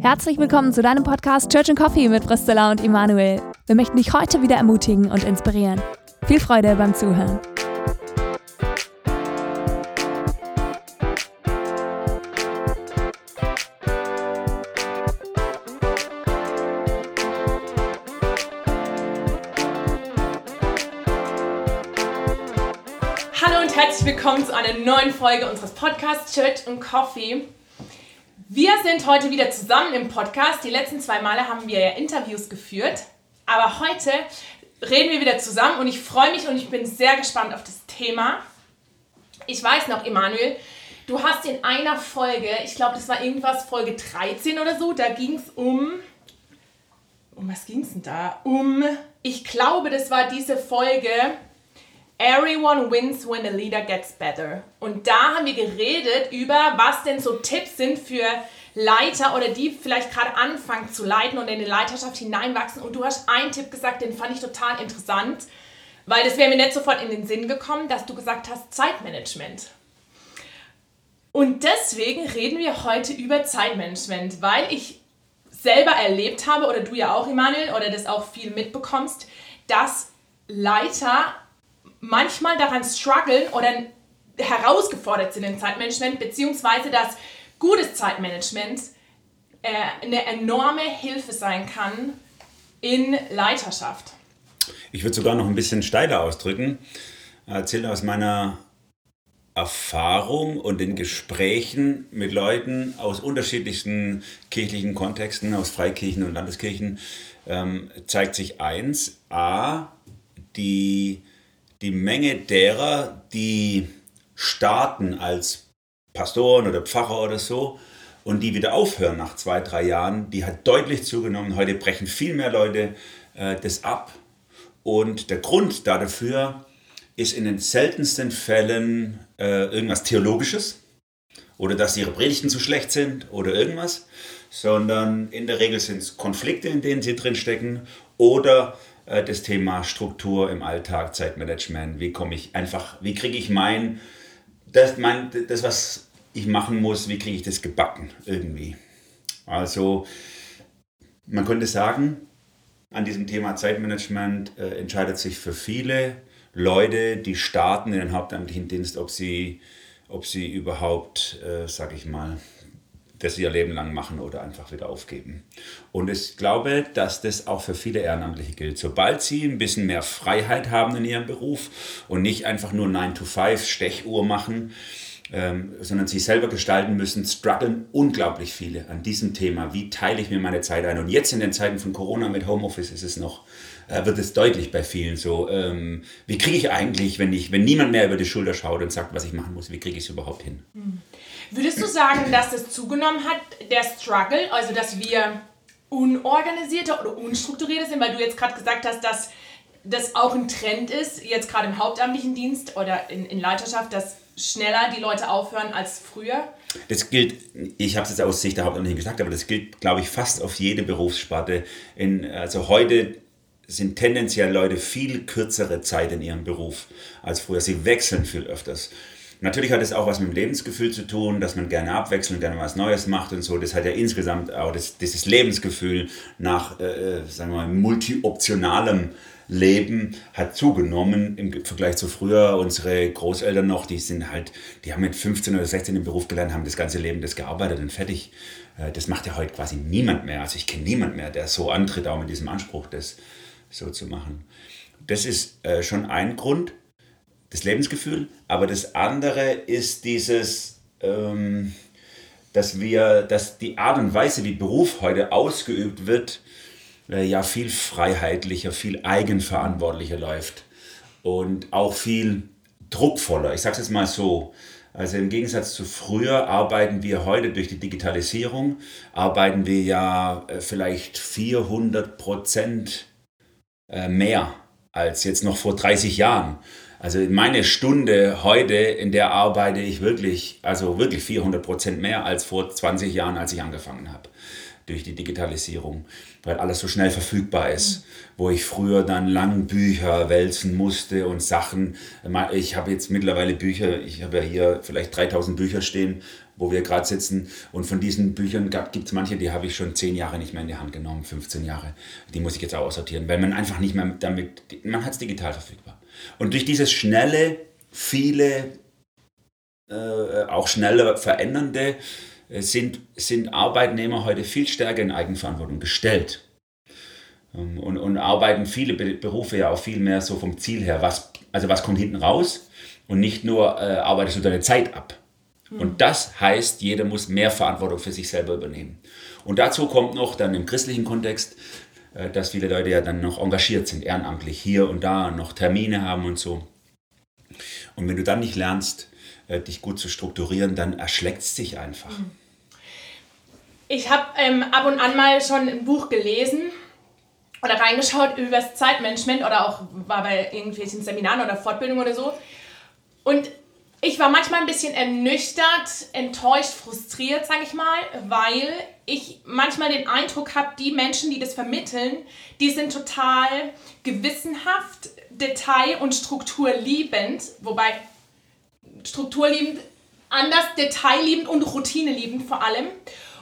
Herzlich willkommen zu deinem Podcast Church and Coffee mit Priscilla und Emanuel. Wir möchten dich heute wieder ermutigen und inspirieren. Viel Freude beim Zuhören. Hallo und herzlich willkommen zu einer neuen Folge unseres Podcasts Church and Coffee. Wir sind heute wieder zusammen im Podcast. Die letzten zwei Male haben wir ja Interviews geführt. Aber heute reden wir wieder zusammen und ich freue mich und ich bin sehr gespannt auf das Thema. Ich weiß noch, Emanuel, du hast in einer Folge, ich glaube, das war irgendwas Folge 13 oder so, da ging es um. Um was ging es denn da? Um, ich glaube, das war diese Folge Everyone wins when a leader gets better. Und da haben wir geredet über, was denn so Tipps sind für Leiter oder die vielleicht gerade anfangen zu leiten und in die Leiterschaft hineinwachsen. Und du hast einen Tipp gesagt, den fand ich total interessant, weil das wäre mir nicht sofort in den Sinn gekommen, dass du gesagt hast, Zeitmanagement. Und deswegen reden wir heute über Zeitmanagement, weil ich selber erlebt habe, oder du ja auch, Emanuel, oder das auch viel mitbekommst, dass Leiter manchmal daran strugglen oder herausgefordert sind im Zeitmanagement, beziehungsweise dass gutes Zeitmanagement äh, eine enorme Hilfe sein kann in Leiterschaft. Ich würde sogar noch ein bisschen steiler ausdrücken. Erzähle aus meiner Erfahrung und den Gesprächen mit Leuten aus unterschiedlichsten kirchlichen Kontexten, aus Freikirchen und Landeskirchen, ähm, zeigt sich eins, a, die die Menge derer, die starten als Pastoren oder Pfarrer oder so und die wieder aufhören nach zwei, drei Jahren, die hat deutlich zugenommen. Heute brechen viel mehr Leute äh, das ab. Und der Grund dafür ist in den seltensten Fällen äh, irgendwas Theologisches oder dass ihre Predigten zu schlecht sind oder irgendwas, sondern in der Regel sind es Konflikte, in denen sie drinstecken oder das Thema Struktur im Alltag, Zeitmanagement, wie komme ich einfach, wie kriege ich mein, das, mein, das, was ich machen muss, wie kriege ich das gebacken irgendwie. Also man könnte sagen, an diesem Thema Zeitmanagement äh, entscheidet sich für viele Leute, die starten in den hauptamtlichen Dienst, ob sie, ob sie überhaupt, äh, sag ich mal, das ihr Leben lang machen oder einfach wieder aufgeben. Und ich glaube, dass das auch für viele Ehrenamtliche gilt. Sobald sie ein bisschen mehr Freiheit haben in ihrem Beruf und nicht einfach nur 9 to 5 Stechuhr machen, ähm, sondern sie selber gestalten müssen, strugglen unglaublich viele an diesem Thema. Wie teile ich mir meine Zeit ein? Und jetzt in den Zeiten von Corona mit Homeoffice ist es noch, äh, wird es deutlich bei vielen so. Ähm, wie kriege ich eigentlich, wenn ich, wenn niemand mehr über die Schulter schaut und sagt, was ich machen muss, wie kriege ich es überhaupt hin? Mhm. Würdest du sagen, dass das zugenommen hat, der Struggle, also dass wir unorganisierter oder unstrukturierter sind, weil du jetzt gerade gesagt hast, dass das auch ein Trend ist, jetzt gerade im hauptamtlichen Dienst oder in, in Leiterschaft, dass schneller die Leute aufhören als früher? Das gilt, ich habe es jetzt aus Sicht der Hauptamtlichen gesagt, aber das gilt, glaube ich, fast auf jede Berufssparte. In, also heute sind tendenziell Leute viel kürzere Zeit in ihrem Beruf als früher. Sie wechseln viel öfters. Natürlich hat es auch was mit dem Lebensgefühl zu tun, dass man gerne abwechselnd, gerne was Neues macht und so. Das hat ja insgesamt auch das, dieses Lebensgefühl nach, äh, äh sagen wir mal, multioptionalem Leben hat zugenommen im Vergleich zu früher. Unsere Großeltern noch, die sind halt, die haben mit 15 oder 16 im Beruf gelernt, haben das ganze Leben das gearbeitet und fertig. Äh, das macht ja heute quasi niemand mehr. Also ich kenne niemand mehr, der so antritt, auch mit diesem Anspruch, das so zu machen. Das ist äh, schon ein Grund das Lebensgefühl, aber das andere ist dieses, ähm, dass wir, dass die Art und Weise, wie Beruf heute ausgeübt wird, ja viel freiheitlicher, viel eigenverantwortlicher läuft und auch viel druckvoller. Ich sage es jetzt mal so. Also im Gegensatz zu früher arbeiten wir heute durch die Digitalisierung, arbeiten wir ja äh, vielleicht 400 Prozent äh, mehr als jetzt noch vor 30 Jahren. Also meine Stunde heute, in der arbeite ich wirklich, also wirklich 400 Prozent mehr als vor 20 Jahren, als ich angefangen habe. durch die Digitalisierung, weil alles so schnell verfügbar ist. Wo ich früher dann lang Bücher wälzen musste und Sachen. Ich habe jetzt mittlerweile Bücher, ich habe ja hier vielleicht 3000 Bücher stehen, wo wir gerade sitzen. Und von diesen Büchern gibt es manche, die habe ich schon 10 Jahre nicht mehr in die Hand genommen, 15 Jahre. Die muss ich jetzt auch aussortieren, weil man einfach nicht mehr damit, man hat es digital verfügbar. Und durch dieses schnelle, viele, äh, auch schneller verändernde, sind, sind Arbeitnehmer heute viel stärker in Eigenverantwortung gestellt. Ähm, und, und arbeiten viele Berufe ja auch viel mehr so vom Ziel her, was, also was kommt hinten raus und nicht nur äh, arbeitest du deine Zeit ab. Mhm. Und das heißt, jeder muss mehr Verantwortung für sich selber übernehmen. Und dazu kommt noch dann im christlichen Kontext, äh, dass viele Leute ja dann noch engagiert sind, ehrenamtlich hier und da, noch Termine haben und so. Und wenn du dann nicht lernst, äh, dich gut zu strukturieren, dann erschlägt es dich einfach. Mhm. Ich habe ähm, ab und an mal schon ein Buch gelesen oder reingeschaut über das Zeitmanagement oder auch war bei irgendwelchen Seminaren oder Fortbildungen oder so. Und ich war manchmal ein bisschen ernüchtert, enttäuscht, frustriert, sage ich mal, weil ich manchmal den Eindruck habe, die Menschen, die das vermitteln, die sind total gewissenhaft, detail- und strukturliebend, wobei strukturliebend, anders detailliebend und routineliebend vor allem.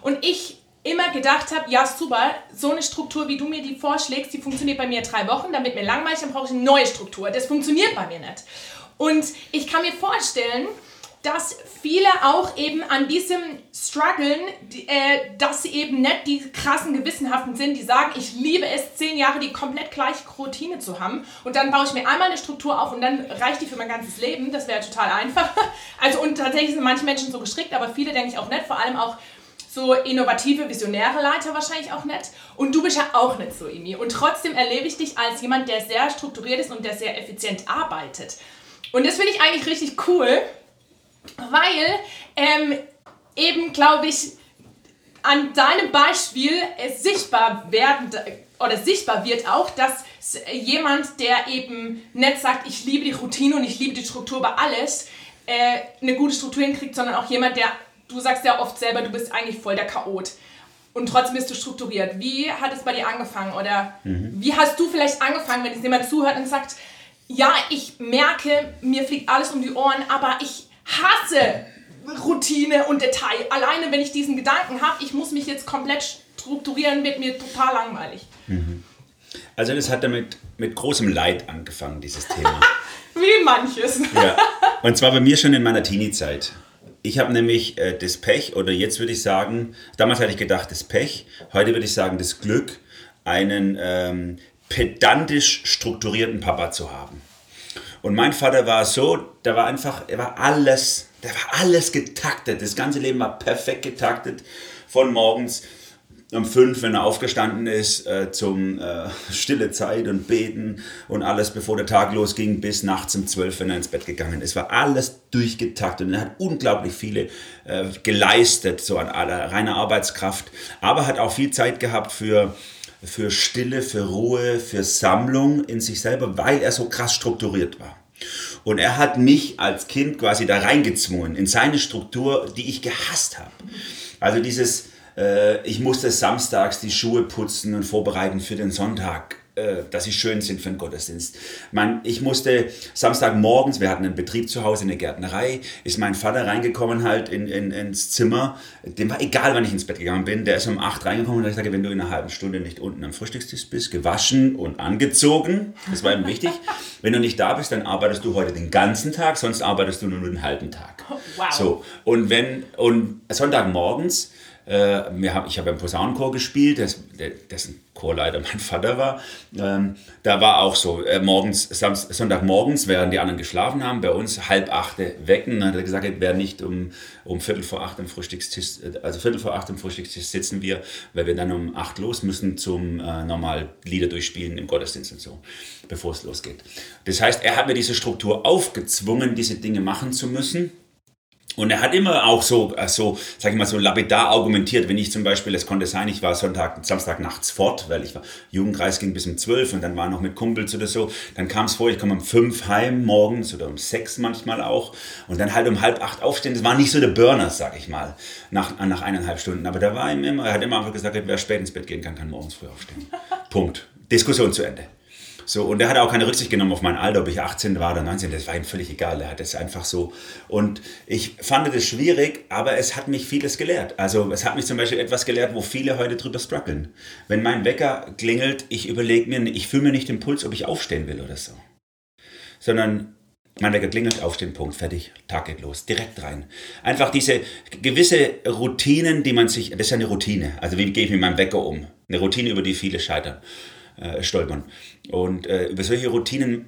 Und ich immer gedacht habe, ja super, so eine Struktur, wie du mir die vorschlägst, die funktioniert bei mir drei Wochen, damit mir langweilig, dann brauche ich eine neue Struktur. Das funktioniert bei mir nicht. Und ich kann mir vorstellen, dass viele auch eben an diesem Struggeln, äh, dass sie eben nicht die krassen Gewissenhaften sind, die sagen, ich liebe es, zehn Jahre die komplett gleiche Routine zu haben und dann baue ich mir einmal eine Struktur auf und dann reicht die für mein ganzes Leben. Das wäre total einfach. Also und tatsächlich sind manche Menschen so gestrickt, aber viele denke ich auch nicht, vor allem auch so innovative, visionäre Leiter wahrscheinlich auch nicht. Und du bist ja auch nicht so, Imi. Und trotzdem erlebe ich dich als jemand, der sehr strukturiert ist und der sehr effizient arbeitet. Und das finde ich eigentlich richtig cool, weil ähm, eben, glaube ich, an deinem Beispiel es sichtbar werden oder sichtbar wird auch, dass jemand, der eben nicht sagt, ich liebe die Routine und ich liebe die Struktur über alles, äh, eine gute Struktur hinkriegt, sondern auch jemand, der, du sagst ja oft selber, du bist eigentlich voll der Chaot. Und trotzdem bist du strukturiert. Wie hat es bei dir angefangen? Oder mhm. wie hast du vielleicht angefangen, wenn jetzt jemand zuhört und sagt, ja, ich merke, mir fliegt alles um die Ohren, aber ich hasse Routine und Detail. Alleine, wenn ich diesen Gedanken habe, ich muss mich jetzt komplett strukturieren, wird mir total langweilig. Mhm. Also das hat damit mit großem Leid angefangen, dieses Thema. Wie manches. ja. Und zwar bei mir schon in meiner Teenie-Zeit. Ich habe nämlich äh, das Pech, oder jetzt würde ich sagen, damals hatte ich gedacht, das Pech, heute würde ich sagen, das Glück, einen ähm, pedantisch strukturierten Papa zu haben. Und mein Vater war so, der war einfach, er war alles, der war alles getaktet. Das ganze Leben war perfekt getaktet. Von morgens um fünf, wenn er aufgestanden ist, äh, zum äh, stille Zeit und beten und alles, bevor der Tag losging, bis nachts um zwölf, wenn er ins Bett gegangen ist. War alles durchgetaktet und er hat unglaublich viele äh, geleistet, so an reiner Arbeitskraft, aber hat auch viel Zeit gehabt für für Stille, für Ruhe, für Sammlung in sich selber, weil er so krass strukturiert war. Und er hat mich als Kind quasi da reingezwungen in seine Struktur, die ich gehasst habe. Also dieses, äh, ich musste samstags die Schuhe putzen und vorbereiten für den Sonntag äh, dass sie schön sind für den Gottesdienst. Man, ich musste Samstagmorgens, wir hatten einen Betrieb zu Hause, eine Gärtnerei, ist mein Vater reingekommen halt in, in, ins Zimmer. Dem war egal, wann ich ins Bett gegangen bin. Der ist um 8 reingekommen und ich sage, wenn du in einer halben Stunde nicht unten am Frühstückstisch bist, gewaschen und angezogen, das war ihm wichtig. Wenn du nicht da bist, dann arbeitest du heute den ganzen Tag, sonst arbeitest du nur den halben Tag. Wow. So, und wenn, und Sonntagmorgens, wir haben, ich habe im Posaunenchor gespielt, das, dessen Chorleiter mein Vater war. Ähm, da war auch so, äh, morgens, Samst, Sonntagmorgens, während die anderen geschlafen haben, bei uns halb acht wecken. Dann hat er gesagt, wer nicht um, um Viertel vor acht am Frühstückstisch, äh, also Viertel vor acht am Frühstückstisch sitzen wir, weil wir dann um acht los müssen zum äh, normal Lieder durchspielen im Gottesdienst und so, bevor es losgeht. Das heißt, er hat mir diese Struktur aufgezwungen, diese Dinge machen zu müssen. Und er hat immer auch so, äh, so, sag ich mal, so lapidar argumentiert, wenn ich zum Beispiel, es konnte sein, ich war Sonntag, Samstag nachts fort, weil ich war, Jugendkreis ging bis um zwölf und dann war noch mit Kumpels oder so. Dann kam es vor, ich komme um fünf heim morgens oder um sechs manchmal auch und dann halt um halb acht aufstehen. Das war nicht so der Burner, sag ich mal, nach, nach eineinhalb Stunden. Aber da war ihm immer, er hat immer einfach gesagt, wer spät ins Bett gehen kann, kann morgens früh aufstehen. Punkt. Diskussion zu Ende. So, und der hat auch keine Rücksicht genommen auf mein Alter, ob ich 18 war oder 19, das war ihm völlig egal, er hat es einfach so. Und ich fand es schwierig, aber es hat mich vieles gelehrt. Also es hat mich zum Beispiel etwas gelehrt, wo viele heute drüber strugglen. Wenn mein Wecker klingelt, ich überlege mir, ich fühle mir nicht den Puls, ob ich aufstehen will oder so. Sondern mein Wecker klingelt, aufstehen, Punkt, fertig, Tag geht los, direkt rein. Einfach diese gewisse Routinen, die man sich, das ist ja eine Routine, also wie gehe ich mit meinem Wecker um? Eine Routine, über die viele scheitern äh, stolpern. Und äh, über solche Routinen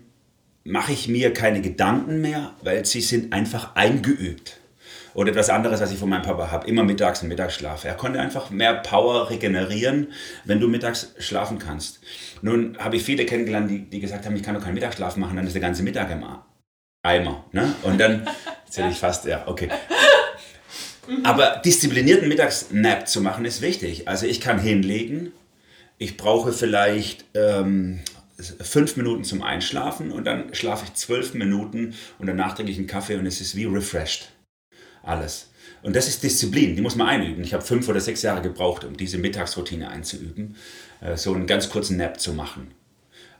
mache ich mir keine Gedanken mehr, weil sie sind einfach eingeübt. Und etwas anderes, was ich von meinem Papa habe, immer mittags einen Mittagsschlaf. Er konnte einfach mehr Power regenerieren, wenn du mittags schlafen kannst. Nun habe ich viele kennengelernt, die, die gesagt haben, ich kann doch keinen Mittagsschlaf machen, dann ist der ganze Mittag im Eimer. Ne? Und dann, hätte ich fast, ja, okay. Aber disziplinierten Mittagsnap zu machen ist wichtig. Also ich kann hinlegen, ich brauche vielleicht ähm, fünf Minuten zum Einschlafen und dann schlafe ich zwölf Minuten und danach trinke ich einen Kaffee und es ist wie refreshed. Alles. Und das ist Disziplin, die muss man einüben. Ich habe fünf oder sechs Jahre gebraucht, um diese Mittagsroutine einzuüben, äh, so einen ganz kurzen Nap zu machen.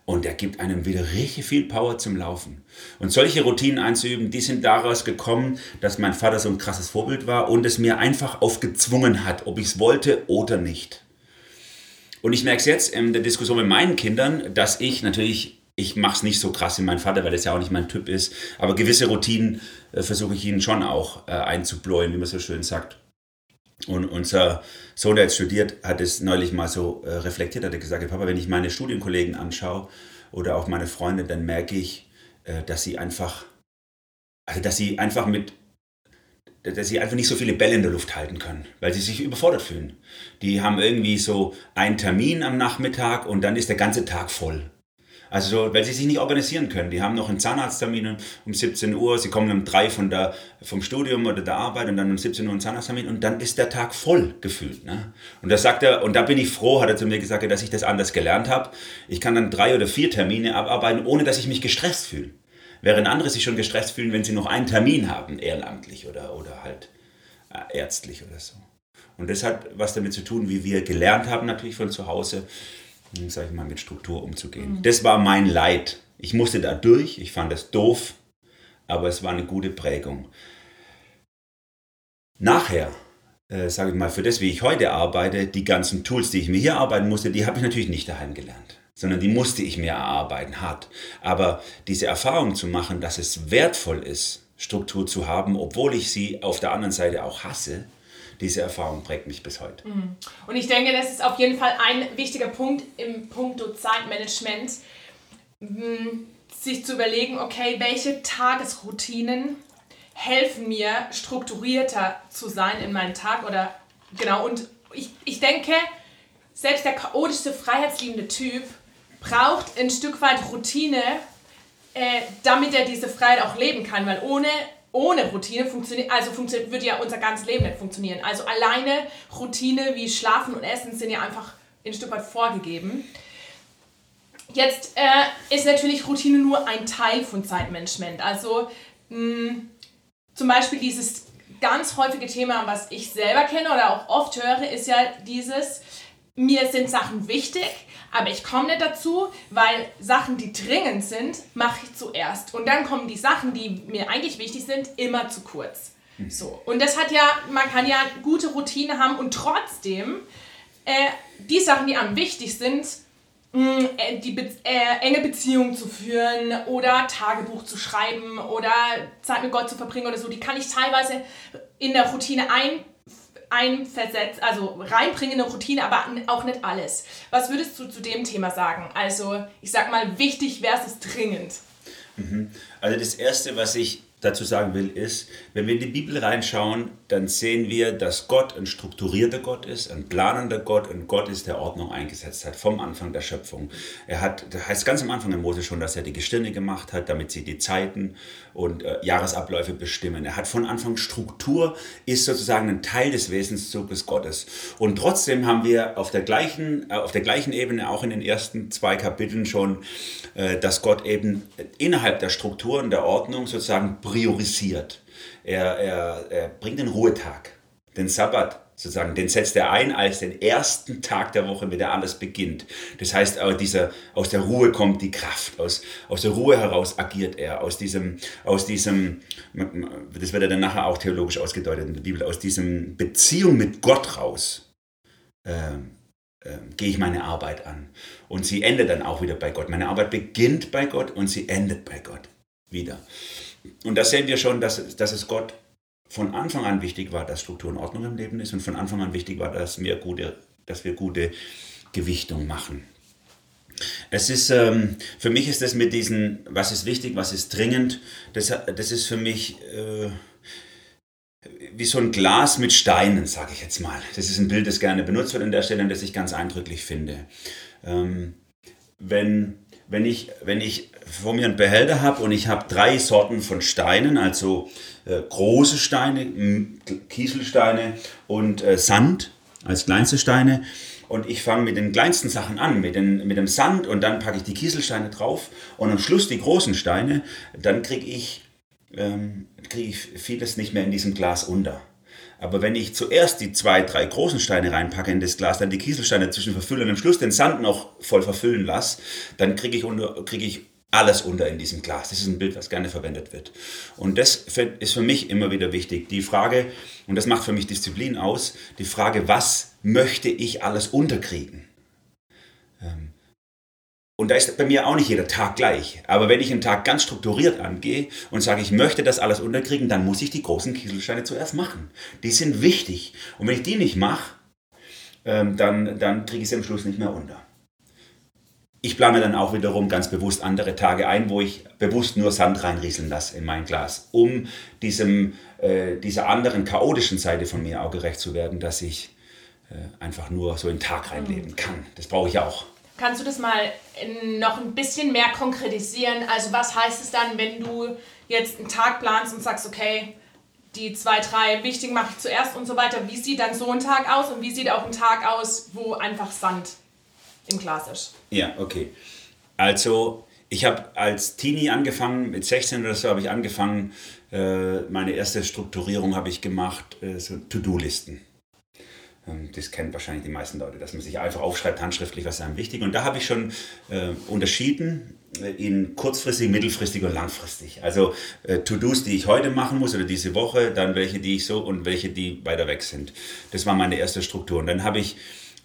Und der gibt einem wieder richtig viel Power zum Laufen. Und solche Routinen einzuüben, die sind daraus gekommen, dass mein Vater so ein krasses Vorbild war und es mir einfach aufgezwungen hat, ob ich es wollte oder nicht. Und ich merke es jetzt in der Diskussion mit meinen Kindern, dass ich natürlich, ich mache es nicht so krass wie mein Vater, weil das ja auch nicht mein Typ ist, aber gewisse Routinen äh, versuche ich ihnen schon auch äh, einzubläuen, wie man so schön sagt. Und unser Sohn, der jetzt studiert, hat es neulich mal so äh, reflektiert, hat er gesagt, Papa, wenn ich meine Studienkollegen anschaue oder auch meine Freunde, dann merke ich, äh, dass sie einfach, also dass sie einfach mit dass sie einfach nicht so viele Bälle in der Luft halten können, weil sie sich überfordert fühlen. Die haben irgendwie so einen Termin am Nachmittag und dann ist der ganze Tag voll. Also so, weil sie sich nicht organisieren können. Die haben noch einen Zahnarzttermin um 17 Uhr, sie kommen um 3 von der, vom Studium oder der Arbeit und dann um 17 Uhr einen Zahnarzttermin und dann ist der Tag voll gefühlt. Ne? Und das sagt er, und da bin ich froh, hat er zu mir gesagt, dass ich das anders gelernt habe. Ich kann dann drei oder vier Termine abarbeiten, ohne dass ich mich gestresst fühle während andere sich schon gestresst fühlen, wenn sie noch einen Termin haben, ehrenamtlich oder, oder halt äh, ärztlich oder so. Und das hat was damit zu tun, wie wir gelernt haben, natürlich von zu Hause, hm, sag ich mal, mit Struktur umzugehen. Mhm. Das war mein Leid. Ich musste da durch, ich fand das doof, aber es war eine gute Prägung. Nachher, äh, sage ich mal, für das, wie ich heute arbeite, die ganzen Tools, die ich mir hier arbeiten musste, die habe ich natürlich nicht daheim gelernt sondern die musste ich mir erarbeiten, hart. Aber diese Erfahrung zu machen, dass es wertvoll ist, Struktur zu haben, obwohl ich sie auf der anderen Seite auch hasse, diese Erfahrung prägt mich bis heute. Mhm. Und ich denke, das ist auf jeden Fall ein wichtiger Punkt im Punkt Zeitmanagement, sich zu überlegen, okay, welche Tagesroutinen helfen mir, strukturierter zu sein in meinem Tag oder genau. Und ich, ich denke, selbst der chaotischste, freiheitsliebende Typ braucht ein Stück weit Routine, äh, damit er diese Freiheit auch leben kann, weil ohne ohne Routine funktioniert, also funktioniert, würde ja unser ganzes Leben nicht funktionieren. Also alleine Routine wie Schlafen und Essen sind ja einfach ein Stück weit vorgegeben. Jetzt äh, ist natürlich Routine nur ein Teil von Zeitmanagement. Also mh, zum Beispiel dieses ganz häufige Thema, was ich selber kenne oder auch oft höre, ist ja dieses, mir sind Sachen wichtig, aber ich komme nicht dazu, weil Sachen, die dringend sind, mache ich zuerst. Und dann kommen die Sachen, die mir eigentlich wichtig sind, immer zu kurz. Hm. So. Und das hat ja, man kann ja gute Routine haben und trotzdem äh, die Sachen, die am wichtig sind, mh, hm, äh, die Be äh, enge Beziehungen zu führen oder Tagebuch zu schreiben oder Zeit mit Gott zu verbringen oder so, die kann ich teilweise in der Routine ein einversetzt, also reinbringen eine Routine, aber auch nicht alles. Was würdest du zu dem Thema sagen? Also, ich sag mal, wichtig versus dringend. Mhm. Also das Erste, was ich dazu sagen will, ist, wenn wir in die Bibel reinschauen, dann sehen wir, dass Gott ein strukturierter Gott ist, ein planender Gott, ein Gott ist, der Ordnung eingesetzt hat vom Anfang der Schöpfung. Er hat, das heißt ganz am Anfang in Mose schon, dass er die Gestirne gemacht hat, damit sie die Zeiten und äh, Jahresabläufe bestimmen. Er hat von Anfang Struktur, ist sozusagen ein Teil des Wesenszuges Gottes. Und trotzdem haben wir auf der gleichen, äh, auf der gleichen Ebene auch in den ersten zwei Kapiteln schon, äh, dass Gott eben innerhalb der Strukturen der Ordnung sozusagen priorisiert. Er, er, er bringt den Ruhetag, den Sabbat sozusagen, den setzt er ein als den ersten Tag der Woche, mit der alles beginnt. Das heißt, dieser, aus der Ruhe kommt die Kraft, aus, aus der Ruhe heraus agiert er, aus diesem, aus diesem, das wird ja dann nachher auch theologisch ausgedeutet in der Bibel, aus diesem Beziehung mit Gott raus. Ähm, äh, gehe ich meine Arbeit an. Und sie endet dann auch wieder bei Gott. Meine Arbeit beginnt bei Gott und sie endet bei Gott wieder. Und da sehen wir schon, dass, dass es Gott von Anfang an wichtig war, dass Struktur und Ordnung im Leben ist und von Anfang an wichtig war, dass wir gute, dass wir gute Gewichtung machen. Es ist, ähm, für mich ist das mit diesen, was ist wichtig, was ist dringend, das, das ist für mich äh, wie so ein Glas mit Steinen, sage ich jetzt mal. Das ist ein Bild, das gerne benutzt wird an der Stelle und das ich ganz eindrücklich finde. Ähm, wenn, wenn, ich, wenn ich vor mir einen Behälter habe und ich habe drei Sorten von Steinen, also äh, große Steine, Kieselsteine und äh, Sand als kleinste Steine. Und ich fange mit den kleinsten Sachen an, mit, den, mit dem Sand und dann packe ich die Kieselsteine drauf und am Schluss die großen Steine, dann kriege ich, ähm, krieg ich vieles nicht mehr in diesem Glas unter. Aber wenn ich zuerst die zwei, drei großen Steine reinpacke in das Glas, dann die Kieselsteine zwischen verfüllen und am Schluss den Sand noch voll verfüllen lasse, dann kriege ich, krieg ich alles unter in diesem Glas. Das ist ein Bild, was gerne verwendet wird. Und das ist für mich immer wieder wichtig. Die Frage, und das macht für mich Disziplin aus, die Frage, was möchte ich alles unterkriegen? Ähm, und da ist bei mir auch nicht jeder Tag gleich. Aber wenn ich einen Tag ganz strukturiert angehe und sage, ich möchte das alles unterkriegen, dann muss ich die großen Kieselsteine zuerst machen. Die sind wichtig. Und wenn ich die nicht mache, ähm, dann, dann kriege ich sie am Schluss nicht mehr unter. Ich plane dann auch wiederum ganz bewusst andere Tage ein, wo ich bewusst nur Sand reinrieseln lasse in mein Glas, um diesem, äh, dieser anderen chaotischen Seite von mir auch gerecht zu werden, dass ich äh, einfach nur so in den Tag reinleben kann. Das brauche ich auch. Kannst du das mal noch ein bisschen mehr konkretisieren? Also was heißt es dann, wenn du jetzt einen Tag planst und sagst, okay, die zwei, drei wichtigen mache ich zuerst und so weiter. Wie sieht dann so ein Tag aus und wie sieht auch ein Tag aus, wo einfach Sand im Glas ist? Ja, okay. Also ich habe als Teenie angefangen, mit 16 oder so habe ich angefangen, äh, meine erste Strukturierung habe ich gemacht, äh, so To-Do-Listen. Ähm, das kennen wahrscheinlich die meisten Leute, dass man sich einfach aufschreibt, handschriftlich, was einem wichtig. Und da habe ich schon äh, unterschieden äh, in kurzfristig, mittelfristig und langfristig. Also äh, To-Dos, die ich heute machen muss oder diese Woche, dann welche, die ich so und welche, die weiter weg sind. Das war meine erste Struktur. Und dann habe ich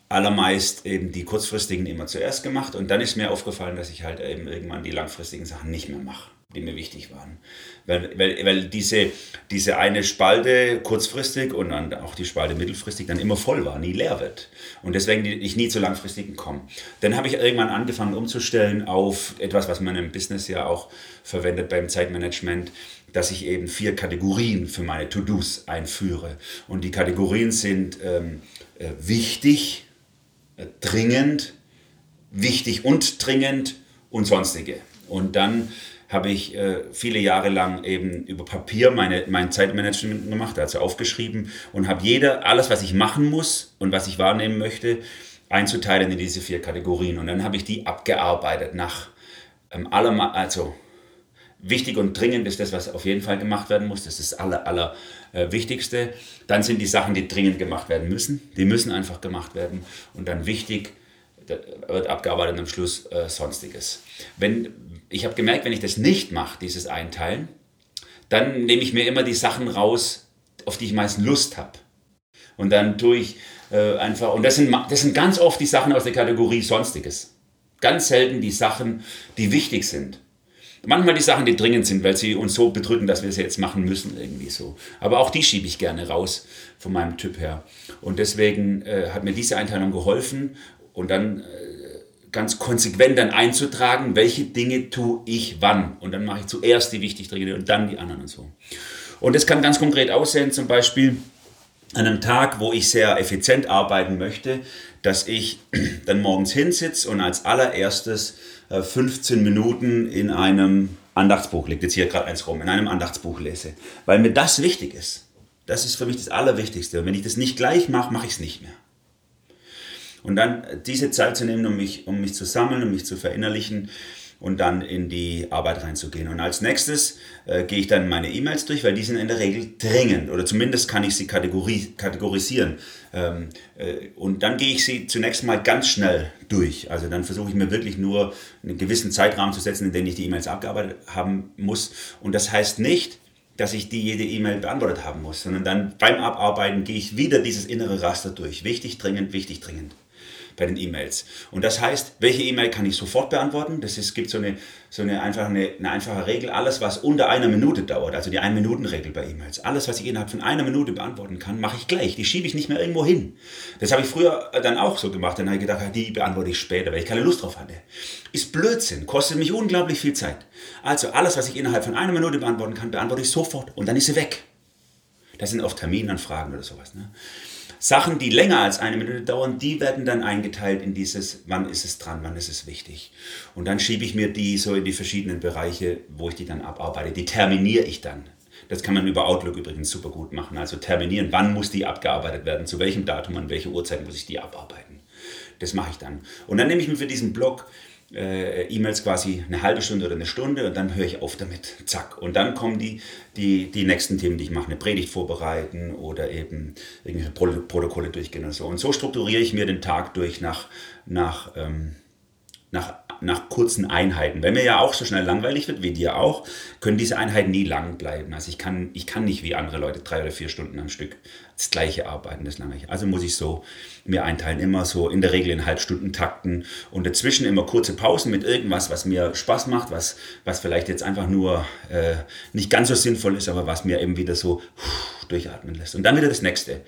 allermeist eben die kurzfristigen immer zuerst gemacht und dann ist mir aufgefallen, dass ich halt eben irgendwann die langfristigen Sachen nicht mehr mache, die mir wichtig waren. Weil, weil, weil diese, diese eine Spalte kurzfristig und dann auch die Spalte mittelfristig dann immer voll war, nie leer wird. Und deswegen ich nie zu langfristigen komme. Dann habe ich irgendwann angefangen umzustellen auf etwas, was man im Business ja auch verwendet beim Zeitmanagement, dass ich eben vier Kategorien für meine To-Dos einführe. Und die Kategorien sind ähm, äh, wichtig, dringend, wichtig und dringend und sonstige. Und dann habe ich äh, viele Jahre lang eben über Papier meine, mein Zeitmanagement gemacht, also aufgeschrieben und habe jeder, alles, was ich machen muss und was ich wahrnehmen möchte, einzuteilen in diese vier Kategorien. Und dann habe ich die abgearbeitet nach ähm, allem, also wichtig und dringend ist das, was auf jeden Fall gemacht werden muss. Das ist das aller, aller äh, Wichtigste. Dann sind die Sachen, die dringend gemacht werden müssen. Die müssen einfach gemacht werden. Und dann wichtig wird abgearbeitet und am Schluss äh, Sonstiges. Wenn, ich habe gemerkt, wenn ich das nicht mache, dieses Einteilen, dann nehme ich mir immer die Sachen raus, auf die ich meist Lust habe. Und dann tue ich äh, einfach, und das sind, das sind ganz oft die Sachen aus der Kategorie Sonstiges. Ganz selten die Sachen, die wichtig sind. Manchmal die Sachen, die dringend sind, weil sie uns so bedrücken, dass wir sie jetzt machen müssen, irgendwie so. Aber auch die schiebe ich gerne raus von meinem Typ her. Und deswegen äh, hat mir diese Einteilung geholfen. Und dann äh, ganz konsequent dann einzutragen, welche Dinge tue ich wann. Und dann mache ich zuerst die wichtig Dinge und dann die anderen und so. Und das kann ganz konkret aussehen, zum Beispiel an einem Tag, wo ich sehr effizient arbeiten möchte, dass ich dann morgens hinsitze und als allererstes 15 äh, Minuten in einem Andachtsbuch, liegt jetzt hier gerade eins rum, in einem Andachtsbuch lese. Weil mir das wichtig ist. Das ist für mich das Allerwichtigste. Und wenn ich das nicht gleich mache, mache ich es nicht mehr. Und dann diese Zeit zu nehmen, um mich, um mich zu sammeln, um mich zu verinnerlichen und dann in die Arbeit reinzugehen. Und als nächstes äh, gehe ich dann meine E-Mails durch, weil die sind in der Regel dringend oder zumindest kann ich sie kategori kategorisieren. Ähm, äh, und dann gehe ich sie zunächst mal ganz schnell durch. Also dann versuche ich mir wirklich nur einen gewissen Zeitrahmen zu setzen, in dem ich die E-Mails abgearbeitet haben muss. Und das heißt nicht, dass ich die jede E-Mail beantwortet haben muss, sondern dann beim Abarbeiten gehe ich wieder dieses innere Raster durch. Wichtig, dringend, wichtig, dringend bei den E-Mails. Und das heißt, welche E-Mail kann ich sofort beantworten? Das ist, gibt so, eine, so eine, einfache, eine, eine einfache Regel. Alles, was unter einer Minute dauert, also die Ein-Minuten-Regel bei E-Mails, alles, was ich innerhalb von einer Minute beantworten kann, mache ich gleich. Die schiebe ich nicht mehr irgendwo hin. Das habe ich früher dann auch so gemacht. Dann habe ich gedacht, die beantworte ich später, weil ich keine Lust drauf hatte. Ist Blödsinn, kostet mich unglaublich viel Zeit. Also alles, was ich innerhalb von einer Minute beantworten kann, beantworte ich sofort und dann ist sie weg. Das sind oft Terminanfragen oder sowas. Ne? Sachen, die länger als eine Minute dauern, die werden dann eingeteilt in dieses, wann ist es dran, wann ist es wichtig. Und dann schiebe ich mir die so in die verschiedenen Bereiche, wo ich die dann abarbeite. Die terminiere ich dann. Das kann man über Outlook übrigens super gut machen. Also terminieren, wann muss die abgearbeitet werden, zu welchem Datum, an welche Uhrzeit muss ich die abarbeiten. Das mache ich dann. Und dann nehme ich mir für diesen Blog äh, E-Mails quasi eine halbe Stunde oder eine Stunde und dann höre ich auf damit. Zack. Und dann kommen die, die, die nächsten Themen, die ich mache, eine Predigt vorbereiten oder eben irgendwelche Protokolle durchgehen und so. Und so strukturiere ich mir den Tag durch nach, nach, ähm, nach nach kurzen Einheiten. Wenn mir ja auch so schnell langweilig wird, wie dir auch, können diese Einheiten nie lang bleiben. Also ich kann, ich kann nicht wie andere Leute drei oder vier Stunden am Stück das gleiche arbeiten, das lange. Also muss ich so mir einteilen, immer so in der Regel in Halbstunden-Takten und dazwischen immer kurze Pausen mit irgendwas, was mir Spaß macht, was, was vielleicht jetzt einfach nur äh, nicht ganz so sinnvoll ist, aber was mir eben wieder so durchatmen lässt. Und dann wieder das nächste.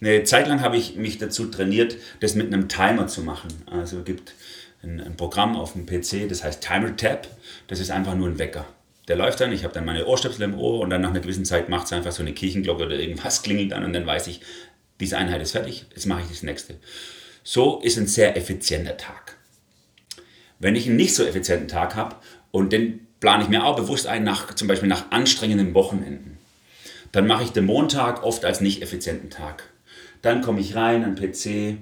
Eine Zeit lang habe ich mich dazu trainiert, das mit einem Timer zu machen. Also gibt ein, ein Programm auf dem PC, das heißt Timer Tab. Das ist einfach nur ein Wecker. Der läuft dann, ich habe dann meine Ohrstöpsel im Ohr und dann nach einer gewissen Zeit macht es einfach so eine Kirchenglocke oder irgendwas klingelt dann und dann weiß ich, diese Einheit ist fertig, jetzt mache ich das nächste. So ist ein sehr effizienter Tag. Wenn ich einen nicht so effizienten Tag habe und den plane ich mir auch bewusst ein, nach, zum Beispiel nach anstrengenden Wochenenden, dann mache ich den Montag oft als nicht effizienten Tag. Dann komme ich rein an den PC,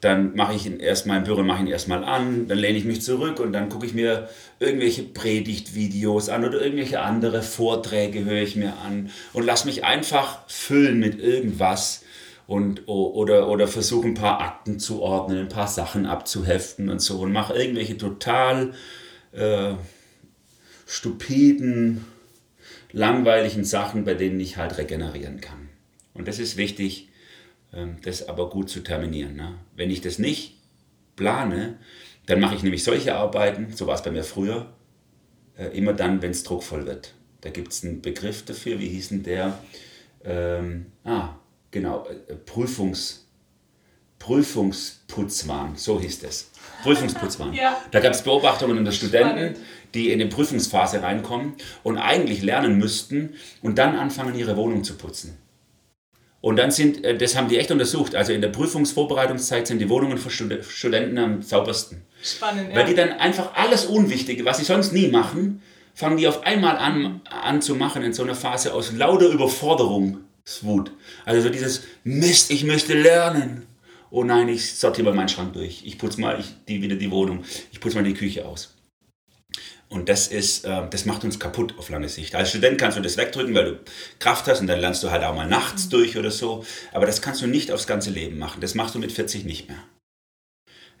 dann mache ich ihn erstmal im Büro, mache ihn erstmal an, dann lehne ich mich zurück und dann gucke ich mir irgendwelche Predigtvideos an oder irgendwelche andere Vorträge höre ich mir an und lasse mich einfach füllen mit irgendwas und oder, oder versuche ein paar Akten zu ordnen, ein paar Sachen abzuheften und so und mache irgendwelche total äh, stupiden, langweiligen Sachen, bei denen ich halt regenerieren kann. Und das ist wichtig, ähm, das aber gut zu terminieren. Ne? Wenn ich das nicht plane, dann mache ich nämlich solche Arbeiten, so war es bei mir früher, äh, immer dann, wenn es druckvoll wird. Da gibt es einen Begriff dafür, wie hieß denn der? Ähm, ah, genau, äh, Prüfungs, Prüfungsputzwahn, so hieß es. Prüfungsputzwahn. ja. Da gab es Beobachtungen unter Studenten, die in die Prüfungsphase reinkommen und eigentlich lernen müssten und dann anfangen, ihre Wohnung zu putzen. Und dann sind, äh, das haben die echt untersucht, also in der Prüfungsvorbereitungszeit sind die Wohnungen für Studenten am saubersten. Spannend, ja. Weil die dann einfach alles Unwichtige, was sie sonst nie machen, fangen die auf einmal an, an zu machen in so einer Phase aus lauter Überforderungswut. Also so dieses Mist, ich möchte lernen. Oh nein, ich sortiere mal meinen Schrank durch. Ich putze mal ich, die, wieder die Wohnung. Ich putze mal die Küche aus. Und das ist, äh, das macht uns kaputt auf lange Sicht. Als Student kannst du das wegdrücken, weil du Kraft hast und dann lernst du halt auch mal nachts mhm. durch oder so. Aber das kannst du nicht aufs ganze Leben machen. Das machst du mit 40 nicht mehr.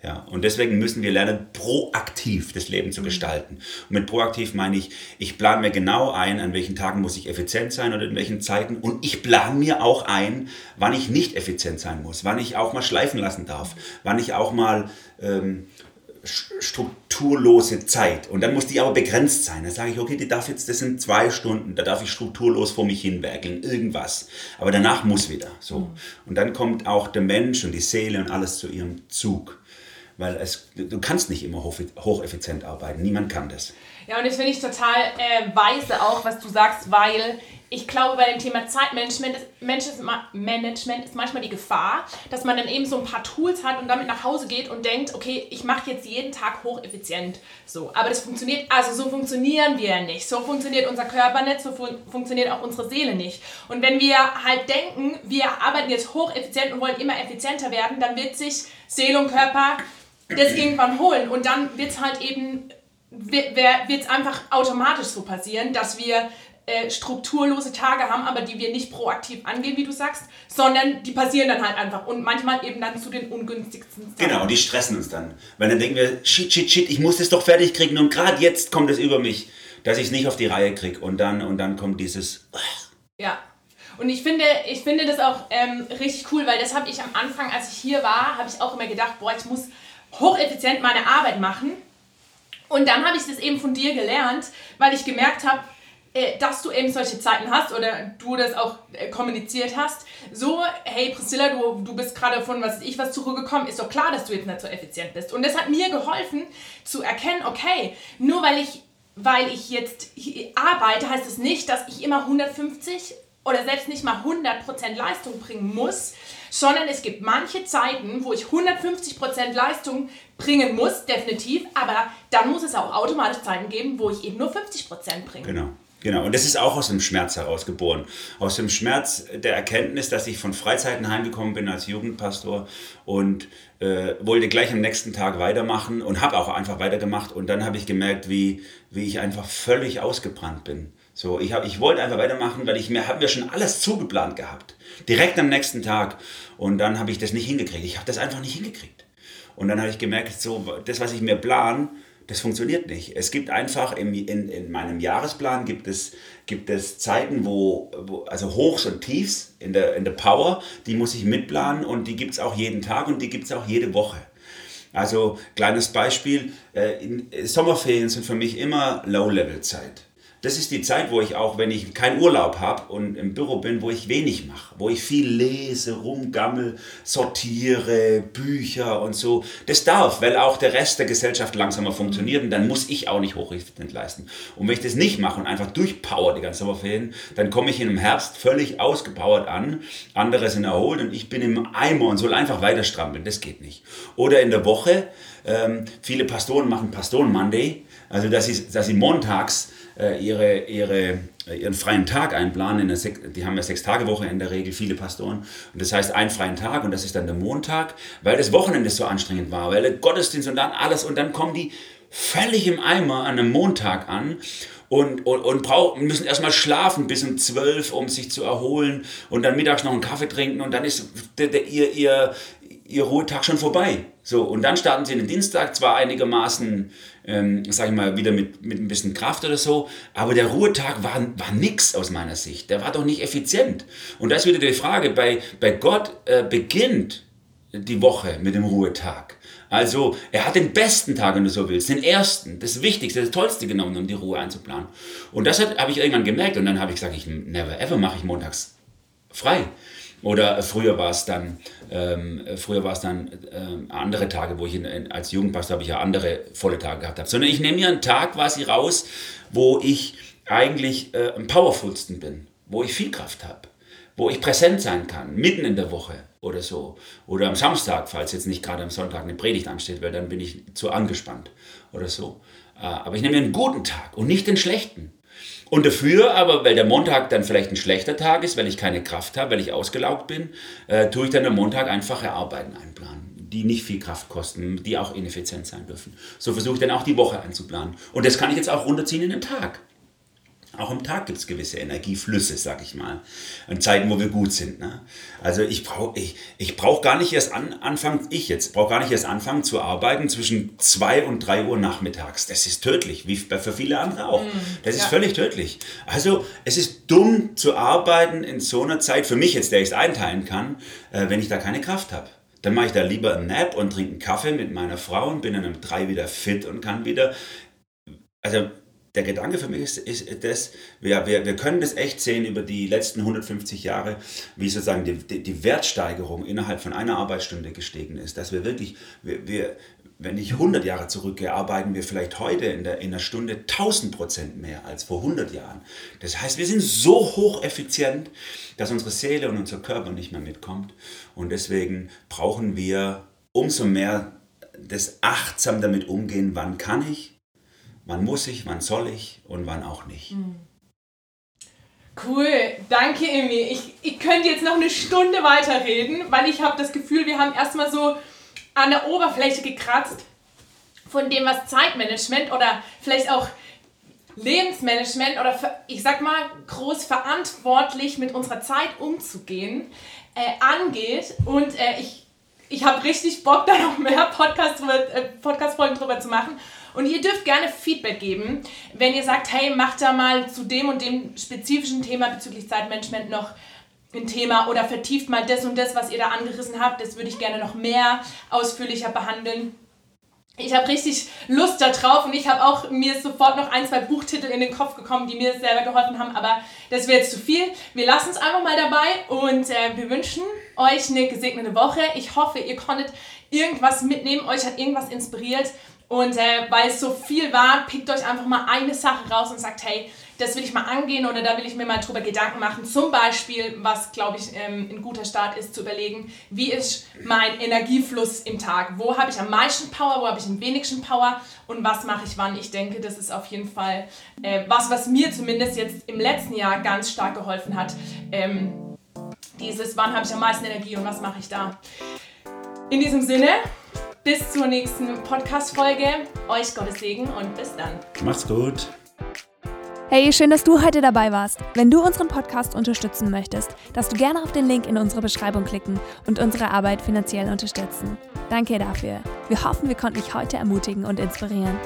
Ja, und deswegen müssen wir lernen, proaktiv das Leben zu mhm. gestalten. Und mit proaktiv meine ich, ich plane mir genau ein, an welchen Tagen muss ich effizient sein oder in welchen Zeiten. Und ich plane mir auch ein, wann ich nicht effizient sein muss, wann ich auch mal schleifen lassen darf, wann ich auch mal ähm, strukturlose Zeit. Und dann muss die aber begrenzt sein. Da sage ich, okay, die darf jetzt, das sind zwei Stunden, da darf ich strukturlos vor mich hinwerkeln, irgendwas. Aber danach muss wieder. So. Mhm. Und dann kommt auch der Mensch und die Seele und alles zu ihrem Zug. Weil es, du kannst nicht immer hocheffizient arbeiten. Niemand kann das. Ja, und das finde ich total äh, weise auch, was du sagst, weil ich glaube, bei dem Thema Zeitmanagement ist, Management ist manchmal die Gefahr, dass man dann eben so ein paar Tools hat und damit nach Hause geht und denkt, okay, ich mache jetzt jeden Tag hocheffizient. So, aber das funktioniert, also so funktionieren wir ja nicht. So funktioniert unser Körper nicht, so fun funktioniert auch unsere Seele nicht. Und wenn wir halt denken, wir arbeiten jetzt hocheffizient und wollen immer effizienter werden, dann wird sich Seele und Körper das irgendwann holen. Und dann wird es halt eben wird es einfach automatisch so passieren, dass wir äh, strukturlose Tage haben, aber die wir nicht proaktiv angehen, wie du sagst, sondern die passieren dann halt einfach und manchmal eben dann zu den ungünstigsten Zeiten. Genau, die stressen uns dann. Weil dann denken wir, shit, shit, shit, ich muss das doch fertig kriegen und gerade jetzt kommt es über mich, dass ich es nicht auf die Reihe kriege und dann, und dann kommt dieses... Ja, und ich finde, ich finde das auch ähm, richtig cool, weil das habe ich am Anfang, als ich hier war, habe ich auch immer gedacht, boah, ich muss hocheffizient meine Arbeit machen. Und dann habe ich das eben von dir gelernt, weil ich gemerkt habe, äh, dass du eben solche Zeiten hast oder du das auch äh, kommuniziert hast. So, hey Priscilla, du, du bist gerade von was ich was zurückgekommen, ist doch klar, dass du jetzt nicht so effizient bist. Und das hat mir geholfen zu erkennen, okay, nur weil ich, weil ich jetzt arbeite, heißt es das nicht, dass ich immer 150 oder selbst nicht mal 100% Leistung bringen muss, sondern es gibt manche Zeiten, wo ich 150% Leistung bringen muss, definitiv, aber dann muss es auch automatisch Zeiten geben, wo ich eben nur 50% bringe. Genau. Genau, und das ist auch aus dem Schmerz heraus geboren. Aus dem Schmerz der Erkenntnis, dass ich von Freizeiten heimgekommen bin als Jugendpastor und äh, wollte gleich am nächsten Tag weitermachen und habe auch einfach weitergemacht. Und dann habe ich gemerkt, wie, wie ich einfach völlig ausgebrannt bin. So, ich, hab, ich wollte einfach weitermachen, weil ich mir, habe mir schon alles zugeplant gehabt. Direkt am nächsten Tag. Und dann habe ich das nicht hingekriegt. Ich habe das einfach nicht hingekriegt. Und dann habe ich gemerkt, so, das, was ich mir plan, das funktioniert nicht. Es gibt einfach im, in, in meinem Jahresplan gibt es, gibt es Zeiten, wo, wo, also Hochs und Tiefs in der, in der Power, die muss ich mitplanen und die gibt es auch jeden Tag und die gibt es auch jede Woche. Also kleines Beispiel, äh, in, Sommerferien sind für mich immer Low-Level-Zeit das ist die Zeit, wo ich auch, wenn ich keinen Urlaub habe und im Büro bin, wo ich wenig mache, wo ich viel lese, rumgammel, sortiere, Bücher und so. Das darf, weil auch der Rest der Gesellschaft langsamer funktioniert und dann muss ich auch nicht hochrichtend leisten. Und wenn ich das nicht mache und einfach durchpower die ganze Sommerferien, dann komme ich im Herbst völlig ausgepowert an, andere sind erholt und ich bin im Eimer und soll einfach weiter strampeln. Das geht nicht. Oder in der Woche, ähm, viele Pastoren machen Pastoren Monday, also dass sie, dass sie montags ihre, ihre, äh, ihren freien Tag einplanen. In der die haben ja sechs Tage Woche in der Regel, viele Pastoren. Und das heißt einen freien Tag und das ist dann der Montag, weil das Wochenende so anstrengend war, weil der Gottesdienst und dann alles und dann kommen die völlig im Eimer an einem Montag an und, und, und brauchen, müssen erstmal schlafen bis um zwölf, um sich zu erholen und dann mittags noch einen Kaffee trinken und dann ist der, der, ihr, ihr, ihr Ruhetag schon vorbei. So, und dann starten sie den Dienstag zwar einigermaßen, ähm, sag ich mal, wieder mit, mit ein bisschen Kraft oder so, aber der Ruhetag war, war nix aus meiner Sicht. Der war doch nicht effizient. Und da ist wieder die Frage, bei, bei Gott äh, beginnt die Woche mit dem Ruhetag. Also, er hat den besten Tag, wenn du so willst, den ersten, das Wichtigste, das Tollste genommen, um die Ruhe einzuplanen. Und das habe ich irgendwann gemerkt und dann habe ich gesagt, ich never ever mache ich montags frei. Oder früher war es dann, ähm, früher war es dann ähm, andere Tage, wo ich in, in, als Jugendpastor habe ich ja andere volle Tage gehabt habe. Sondern ich nehme mir einen Tag quasi raus, wo ich eigentlich äh, am powerfulsten bin, wo ich viel Kraft habe, wo ich präsent sein kann, mitten in der Woche oder so. Oder am Samstag, falls jetzt nicht gerade am Sonntag eine Predigt ansteht, weil dann bin ich zu angespannt oder so. Äh, aber ich nehme mir einen guten Tag und nicht den schlechten. Und dafür aber, weil der Montag dann vielleicht ein schlechter Tag ist, weil ich keine Kraft habe, weil ich ausgelaugt bin, äh, tue ich dann am Montag einfache Arbeiten einplanen, die nicht viel Kraft kosten, die auch ineffizient sein dürfen. So versuche ich dann auch die Woche einzuplanen. Und das kann ich jetzt auch runterziehen in den Tag. Auch im Tag gibt es gewisse Energieflüsse, sag ich mal. An Zeiten, wo wir gut sind. Ne? Also ich brauche ich, ich brauch gar nicht erst an, anfangen, ich jetzt, brauche gar nicht erst anfangen zu arbeiten zwischen 2 und 3 Uhr nachmittags. Das ist tödlich, wie für viele andere auch. Mm, das ist ja. völlig tödlich. Also es ist dumm zu arbeiten in so einer Zeit, für mich jetzt, der ich es einteilen kann, äh, wenn ich da keine Kraft habe. Dann mache ich da lieber einen Nap und trinke einen Kaffee mit meiner Frau und bin dann um drei wieder fit und kann wieder also der Gedanke für mich ist, ist das, wir, wir, wir können das echt sehen über die letzten 150 Jahre, wie sozusagen die, die, die Wertsteigerung innerhalb von einer Arbeitsstunde gestiegen ist, dass wir wirklich, wir, wir wenn ich 100 Jahre zurückgehe, arbeiten wir vielleicht heute in der, in der Stunde 1000 Prozent mehr als vor 100 Jahren. Das heißt, wir sind so hocheffizient, dass unsere Seele und unser Körper nicht mehr mitkommt. Und deswegen brauchen wir umso mehr das achtsam damit umgehen, wann kann ich, wann muss ich, wann soll ich und wann auch nicht. Mhm. Cool, danke Emi. Ich, ich könnte jetzt noch eine Stunde weiterreden, weil ich habe das Gefühl, wir haben erstmal so an der Oberfläche gekratzt von dem, was Zeitmanagement oder vielleicht auch Lebensmanagement oder ich sag mal groß verantwortlich mit unserer Zeit umzugehen äh, angeht. Und äh, ich, ich habe richtig Bock, da noch mehr Podcast-Folgen äh, Podcast drüber zu machen. Und ihr dürft gerne Feedback geben, wenn ihr sagt, hey, macht da mal zu dem und dem spezifischen Thema bezüglich Zeitmanagement noch ein Thema oder vertieft mal das und das, was ihr da angerissen habt. Das würde ich gerne noch mehr ausführlicher behandeln. Ich habe richtig Lust darauf und ich habe auch mir sofort noch ein, zwei Buchtitel in den Kopf gekommen, die mir selber geholfen haben, aber das wäre jetzt zu viel. Wir lassen es einfach mal dabei und äh, wir wünschen euch eine gesegnete Woche. Ich hoffe, ihr konntet irgendwas mitnehmen, euch hat irgendwas inspiriert und äh, weil es so viel war, pickt euch einfach mal eine Sache raus und sagt, hey, das will ich mal angehen oder da will ich mir mal drüber Gedanken machen. Zum Beispiel, was glaube ich ähm, ein guter Start ist, zu überlegen, wie ist mein Energiefluss im Tag? Wo habe ich am meisten Power, wo habe ich am wenigsten Power und was mache ich wann? Ich denke, das ist auf jeden Fall äh, was, was mir zumindest jetzt im letzten Jahr ganz stark geholfen hat. Ähm, dieses, wann habe ich am meisten Energie und was mache ich da? In diesem Sinne, bis zur nächsten Podcast-Folge. Euch Gottes Segen und bis dann. Macht's gut. Hey, schön, dass du heute dabei warst. Wenn du unseren Podcast unterstützen möchtest, darfst du gerne auf den Link in unserer Beschreibung klicken und unsere Arbeit finanziell unterstützen. Danke dafür. Wir hoffen, wir konnten dich heute ermutigen und inspirieren.